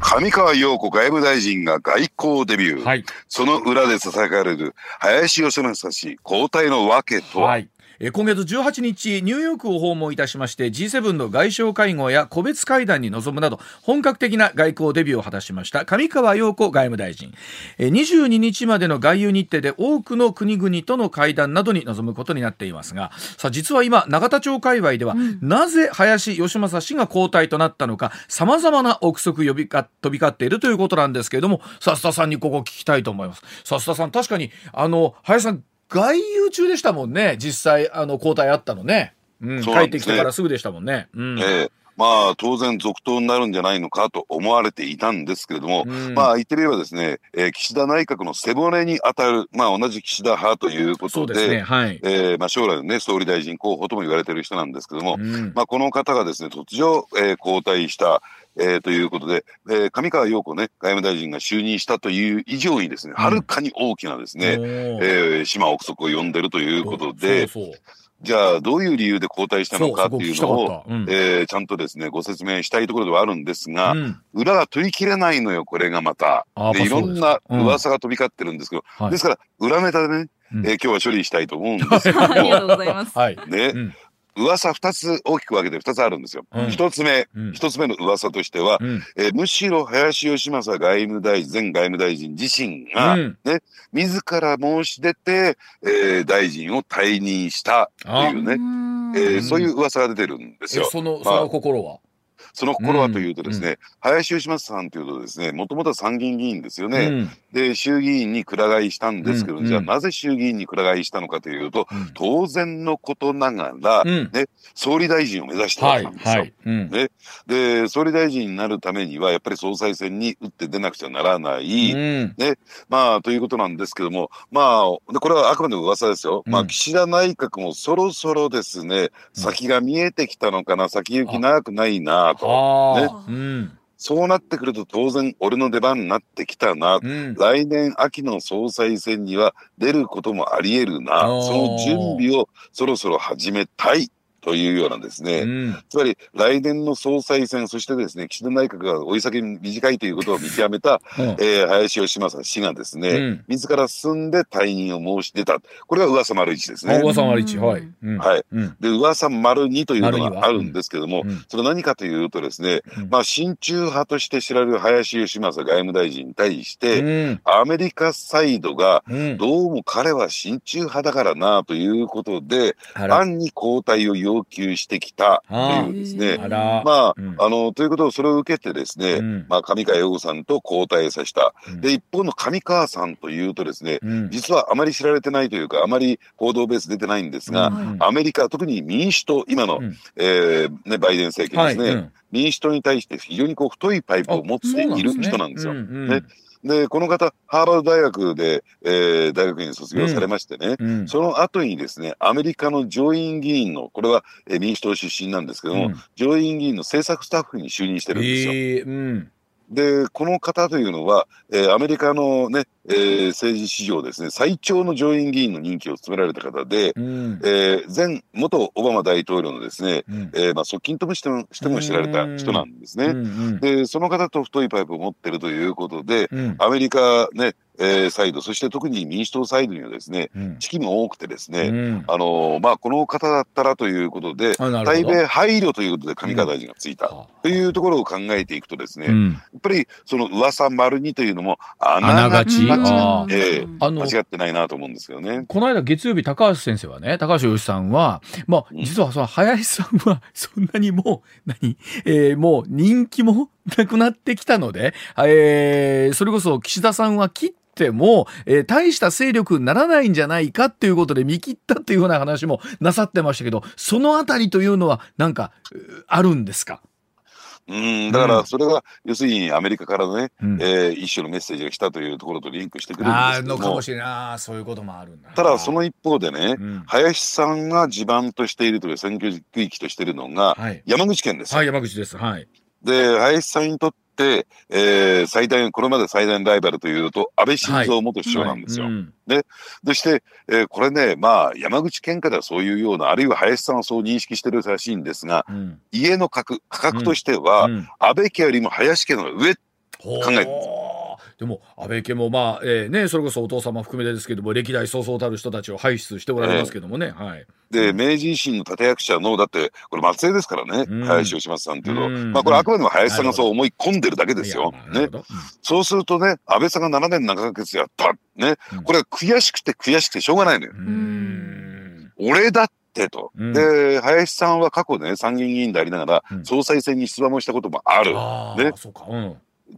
上川陽子外務大臣が外交デビュー。はい。その裏で囁かれる林芳正氏交代の訳とは、はい。えー今月18日ニューヨークを訪問いたしまして G7 の外相会合や個別会談に臨むなど本格的な外交デビューを果たしました上川陽子外務大臣。えー22日までの外遊日程で多くの国々との会談などに臨むことになっていますがさあ実は今永田町界隈では、なぜ林芳正氏が交代となったのかさまざまな憶測呼びか飛び交っているということなんですけれどもさ須田さんにここ聞きたいと思います。さ田さん確かにあの林さん外遊中でしたもんね。実際あの交代あったのね、うん。帰ってそうなんですね。きてからすぐでしたもんね、うん。ええ。まあ当然続投になるんじゃないのかと思われていたんですけれども、うん。まあ言ってみればですね、えー岸田内閣の背骨に当たる、まあ同じ岸田派ということで、ですね。はい、えーまあ将来のね、総理大臣候補とも言われている人なんですけども、うん。まあこの方がですね、突如、えー交代した、えーということで、えー上川陽子ね、外務大臣が就任したという以上にですね、はるかに大きなですね、おー。えー島憶測を呼んでるということで、そうそうじゃあどういう理由で交代したのかっていうのをそうん、えーちゃんとですね、ご説明したいところではあるんですが、うん。裏が取り切れないのよ、これがまた。あでいろんなうん。噂が飛び交ってるんですけど、はい。ですから、裏ネタでね、うん。えー今日は処理したいと思うんですけど。ありがとうも、ございます。はい、ね、うん噂二つ大きく分けて二つあるんですよ。うん。一つ目、うん。一つ目の噂としては、うん。えーむしろ林芳正外務大臣、前外務大臣自身が、うん。ね、自ら申し出て、えー大臣を退任したというね、えーそういう噂が出てるんですよ。えそのまあ。その心は、その心はというとですね、林芳正さんというとですね、もともとは参議院議員ですよね。うん。で、衆議院にくら替えしたんですけど、うん。じゃあなぜ衆議院にくら替えしたのかというと、うん。当然のことながら、うん。ね、総理大臣を目指したわはいけなんですよ。はい、うん。ね。で、総理大臣になるためには、やっぱり総裁選に打って出なくちゃならない。うん。まあ、ということなんですけども、まあ、でこれはあくまでも噂ですよ。まあ、うん。岸田内閣もそろそろですね、先が見えてきたのかな、先行き長くないなと。ねはあ、うん。そうなってくると当然俺の出番になってきたな。うん。来年秋の総裁選には出ることもあり得るな。その準備をそろそろ始めたいというようなですね。うん。つまり来年の総裁選、そしてですね、岸田内閣が追い先短いということを見極めた、うん。えー林芳正氏がですね、うん。自ら進んで退任を申し出た。これが噂丸一ですね。あ小川さんは一。はい、うん。はい。うん。で、噂丸二というのがあるんですけども、うん。それ何かというとですね、うん。まあ、親中派として知られる林芳正外務大臣に対して、うん。アメリカサイドが、うん。どうも彼は親中派だからなということで、暗に交代を要求してきたというですね。あ。ら。まあ、うん。あの、ということをそれを受けてですね、うん。まあ、上川陽子さんと交代させた。うん。で、一方の上川さんというとですね、うん。実はあまり知られてないというか、あまり報道ベース出てないんですが、うん。アメリカ、特に民主党、今の、うん。えーね、バイデン政権ですね、はい。うん。民主党に対して非常にこう太いパイプを持っている人なんですよ。うん。うんねで、この方、ハーバード大学で、えー大学院卒業されましてね、うん。その後にですね、アメリカの上院議員の、これは、えー民主党出身なんですけども、うん。上院議員の政策スタッフに就任してるんですよ。えーうんで、この方というのは、えーアメリカのね、えー政治史上ですね、最長の上院議員の任期を務められた方で、うん。えー前、元オバマ大統領のですね、うん。えーまあ、側近ともしてもしても知られた人なんですね。うん。で、その方と太いパイプを持ってるということで、うん。アメリカね、えーサイド、そして特に民主党サイドにはですね、うん。知識も多くてですね、うん。あのーまあ、この方だったらということで、対米配慮ということで上川大臣がついた。はというところを考えていくとですね、やっうんぱりその噂丸にというのも、ああながち。間ええあの間違ってないなと思うんですけどね。この間月曜日高橋先生はね高橋由さんはまあうん。実はその林さんはそんなにもう何、えーもう人気もなくなってきたので、えーそれこそ岸田さんは切っても、えー大した勢力にならないんじゃないかっていうことで見切ったっていうような話もなさってましたけどそのあたりというのはなんかうあるんですか？うん、だからそれが、要するにアメリカからね、うん。えー一種のメッセージが来たというところとリンクしてくるんであすけども。ーのかも、しれないあーそういうこともあるんだただその一方でね、うん林さんが地盤としているという選挙区域としているのがはい山口県ですよ。はい山口ですはいで、林さんにとって、えー最大、これまで最大のライバルというと、安倍晋三元首相なんですよ。うん。そして、えーこれね、まあ、山口県下ではそういうような、あるいは林さんはそう認識してるらしいんですが、うん。家の価格価格としては、うん。安倍家よりも林家の上、考考えてでも安倍家もまあ、えーねそれこそお父様含めてですけども歴代そうそうたる人たちを輩出しておられますけどもね、はい。で、明治維新の立役者の、だって、これ末裔ですからね、うん。林芳正さんっていうのは、うん。まあこれあくまでも林さんがそう思い込んでるだけですよ。ね。そうするとね、安倍さんが7年7ヶ月やった。ねうん。これは悔しくて悔しくてしょうがないのよ。俺だってと。うん。で、林さんは過去ね、参議院議員でありながらう、ん。総裁選に出馬もしたこともある。ね。そうか。うん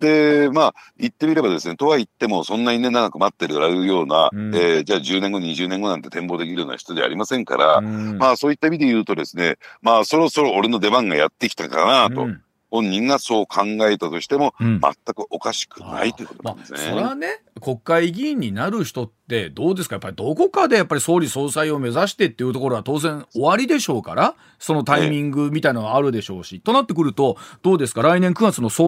で、まあ、言ってみればですね、とは言っても、そんなにね、長く待ってるられるような、うん。えーじゃあ10年後、20年後なんて展望できるような人ではありませんから、うん。まあ、そういった意味で言うとですね、まあ、そろそろ俺の出番がやってきたかなと、うん。本人がそう考えたとしても、うん。全くおかしくないということまあ、なんですそれはね。ね国会議員になる人ってどうですか？やっぱりどこかでやっぱり総理総裁を目指してっていうところは当然終わりでしょうからそのタイミングみたいなのはあるでしょうし、となってくるとどうですか？来年9月の総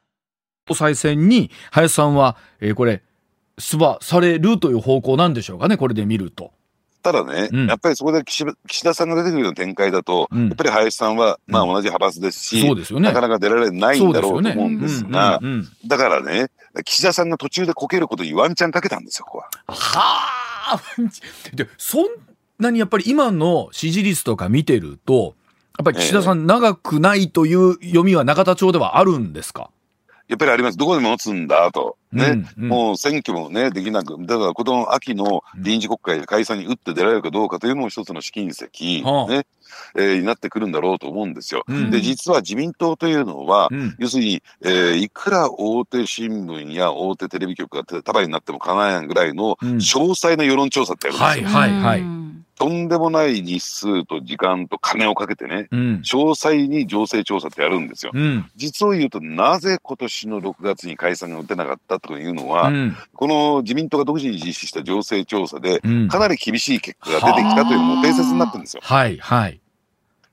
system. 裁選に林さんは、えーこれ出馬されるという方向なんでしょうかねこれで見ると。ただね、うん。やっぱりそこで岸岸田さんが出てくるような展開だと、うん。やっぱり林さんは、まあうん同じ派閥ですし、そうですよね。なかなか出られないんだろうと思うんですが、うんうんうん。だからね、岸田さんが途中でこけることにワンチャンかけたんですよ、ここは。はあでそんなにやっぱり今の支持率とか見てるとやっぱり岸田さん長くないという読みは永田町ではあるんですか、やっぱりあります。どこでも持つんだと。ね。うんうんもう選挙もね、できなく、だからこの秋の臨時国会で解散に打って出られるかどうかというのも一つの試金石、はあね、えーになってくるんだろうと思うんですよ。うんで、実は自民党というのは、うん要するに、えーいくら大手新聞や大手テレビ局が束になっても構わないぐらいのうん詳細な世論調査ってやるんですよ。はいはいはい。とんでもない日数と時間と金をかけてね、うん詳細に情勢調査ってやるんですよ。うん実を言うと、なぜ今年の6月に解散が打てなかったというのは、うんこの自民党が独自に実施した情勢調査で、うんかなり厳しい結果が出てきたというのも定説になってるんですよ。はいはい。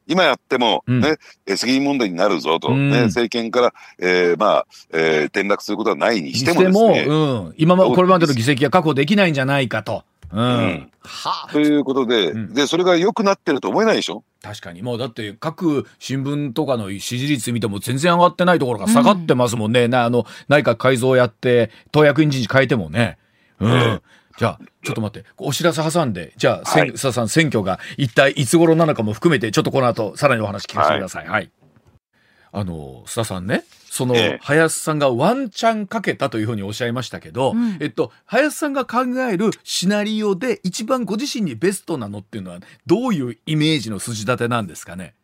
今やっても、うんね、え責任問題になるぞと、うんね、政権から、えーまあ、えー転落することはないににしてもですね。うん、今まこれまでの議席が確保できないんじゃないかと。うん。うん。はあということで、うん。で、それが良くなってると思えないでしょ？確かに。もうだって各新聞とかの支持率見ても全然上がってないところが下がってますもんね、なあの内閣改造やって党役員人事変えてもね。うん、えじゃあちょっと待って。お知らせ挟んで。じゃあ、はい。須田さん選挙が一体いつ頃なのかも含めてちょっとこの後さらにお話聞かせてくださいはい、あの須田さんねその、ええ。林さんがワンチャンかけたというふうにおっしゃいましたけど、うん。えっと林さんが考えるシナリオで一番ご自身にベストなのっていうのはどういうイメージの筋立てなんですかね？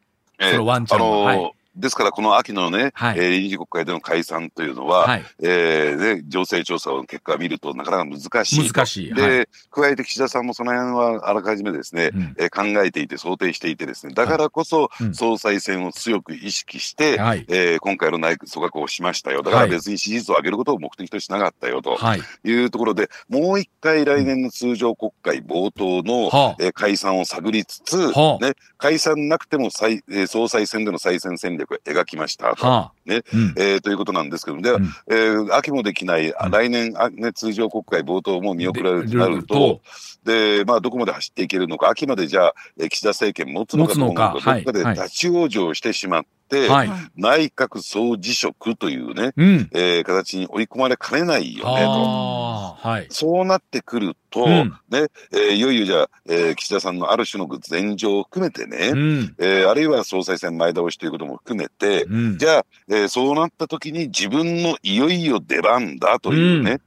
えーそのワンチャンは。あのーはいですから、この秋のね、はい。えー臨時国会での解散というのは、はい。えーで、情勢調査の結果を見るとなかなか難しい。と。難しい。で、はい。加えて岸田さんもその辺はあらかじめですね、うん。えー考えていて想定していてですね、だからこそうん。総裁選を強く意識して、はい。えー今回の内閣組閣をしましたよ。だから別に支持率を上げることを目的としなかったよと。はい。いうところで、もう一回来年の通常国会冒頭の、はあ。えー解散を探りつつ、はあ。ね、解散なくても再、えー総裁選での再選戦略を描きましたと。はあ。ね。うん。えーということなんですけども、では、うん。えー秋もできない、あうん来年あ、ね、通常国会冒頭も見送られるでとなると、で、まあ、どこまで走っていけるのか、秋までじゃあ、えー岸田政権持つのかどうか、どこかではい。はい。立ち往生してしまって、って、はい。内閣総辞職というね、うん。えー形に追い込まれかねないよねと。はい。そうなってくると、うんね、えーいよいよじゃあ、えー岸田さんのある種の前情を含めてね、うん。えーあるいは総裁選前倒しということも含めて、うん。じゃあ、えーそうなった時に自分のいよいよ出番だというね。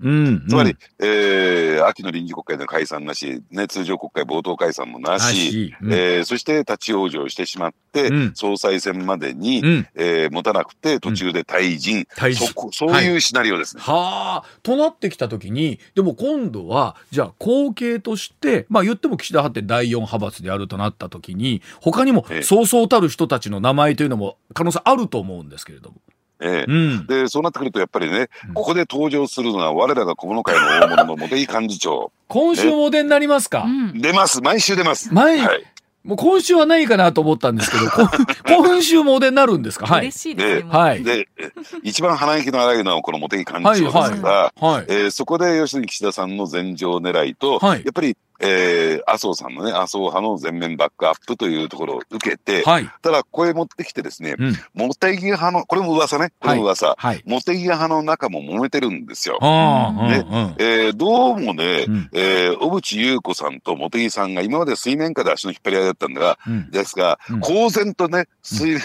つまり、えー秋の臨時国会の解散なし、ね、通常国会冒頭解散もななし、し。うんえーそして立ち往生してしまって、うん総裁選までに、うん。えー持たなくて途中で退陣、退陣。そういうシナリオですね。はあ。となってきた時にでも今度はじゃあ後継としてまあ言っても岸田派って第4派閥であるとなった時に他にもええ。そうそうたる人たちの名前というのも可能性あると思うんですけれども。えーうん。でそうなってくるとやっぱりね、うん。ここで登場するのは我らが小物会の大物の茂木幹事長。今週もお出になりますか、うん。出ます。毎週出ます。毎はいもう今週はないかなと思ったんですけど、こ今週もお出になるんですか？はい嬉。しいですね。はい。でえ一番鼻息の荒いのはこの茂木幹事長ですが、はい。えーそこで要するに岸田さんの前場狙いと、はいやっぱり、えー麻生さんのね麻生派の全面バックアップというところを受けて、はい。ただこれ持ってきてですね、うん。茂木派のこれも噂ねこれも噂、はい。茂木派の中も揉めてるんですよ。ああ、ねうんうん。えーどうもね、うんえー小渕優子さんと茂木さんが今まで水面下で足の引っ張り合いだったんだが、うんですが、うん公然とね、水、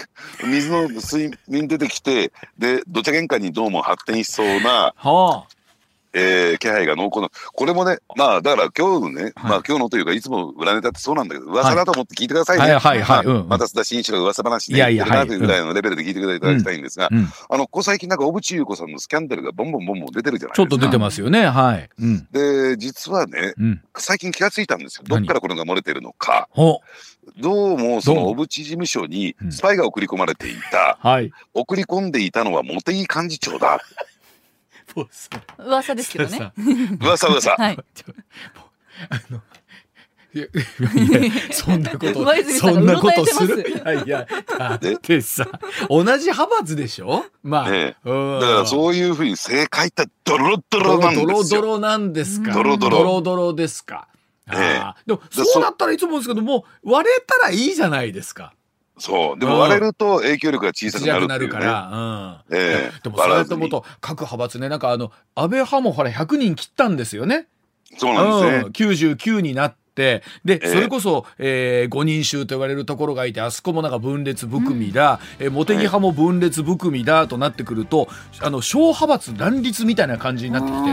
水の水面出てきて、で、どちゃ喧嘩にどうも発展しそうな、はえー気配が濃厚な、これもね、まあ、だから今日のね、はいまあ今日のというか、いつも裏ネタってそうなんだけど、噂だと思って聞いてくださいね。はいはいはいうんうんまた須田慎一郎が噂話でいやいや言ってるなはいというぐらいのレベルで聞いていただきたいんですが、あ。うん。あの、ここ最近なんか小渕優子さんのスキャンダルがボンボンボンボン出てるじゃないですか。ちょっと出てますよね。はい。うん。で、実はね、うん。最近気がついたんですよ。ど何っからこれが漏れてるのか。ほどうも、その小渕事務所にうんスパイが送り込まれていた。はい。送り込んでいたのは茂木幹事長だ。噂ですけどね。噂噂。はい。いやいやそんなことそんなことする？いやいやだってさ同じ派閥でしょ？まあ、えうん。だからそういうふうに正解ってドロドロドロドロなんですよ。ドロなんですか？ドロドロ。ドロドロですか？あええ。あでもそそうだったらいつもですけどもう割れたらいいじゃないですかそう。でうん。も割れると影響力が小さくな強くなるから、うんええ。でもそれともと各派閥ねなんかあの安倍派もほら100人切ったんですよね。そうなんですね。うん、99になってで、ええそれこそ、えー、五人衆と言われるところがいてあそこもなんか分裂含みだ、えー茂木派も分裂含みだとなってくるとあの小派閥乱立みたいな感じになってきて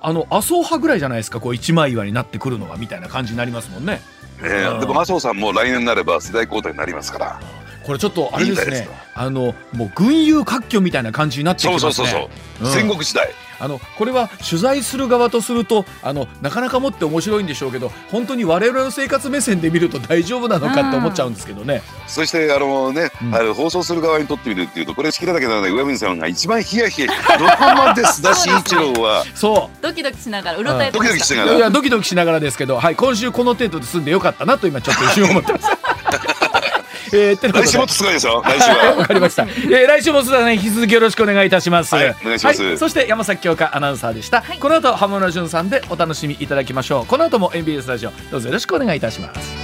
あの麻生派ぐらいじゃないですかこう一枚岩になってくるのがみたいな感じになりますもんね。うんええでも麻生さんも来年になれば世代交代になりますから。これちょっとあれですねいいすあのもう群雄割拠みたいな感じになってきそうますね。そうそうそう。うん戦国時代。あのこれは取材する側とするとあのなかなかもって面白いんでしょうけど本当に我々の生活目線で見ると大丈夫なのかって思っちゃうんですけどね。そしてあのね、うんあの放送する側にとってみるっていうとこれ仕切らなきゃならない上水さんが一番ヒヤヒヤどこまで須田慎一郎はそドキドキしながらうろたえてドキました。ういドキしながらやドキドキしながらですけど、はい、今週この程度で済んでよかったなと今ちょっと一瞬思ってます。えー、って来週もっとすごいですよ来週はわかりました。えー、来週も須田さん引き続きよろしくお願いいたします。はいお願いしますはいそして山崎京香アナウンサーでした。はいこの後浜村淳さんでお楽しみいただきましょう。この後も NBS ラジオどうぞよろしくお願いいたします。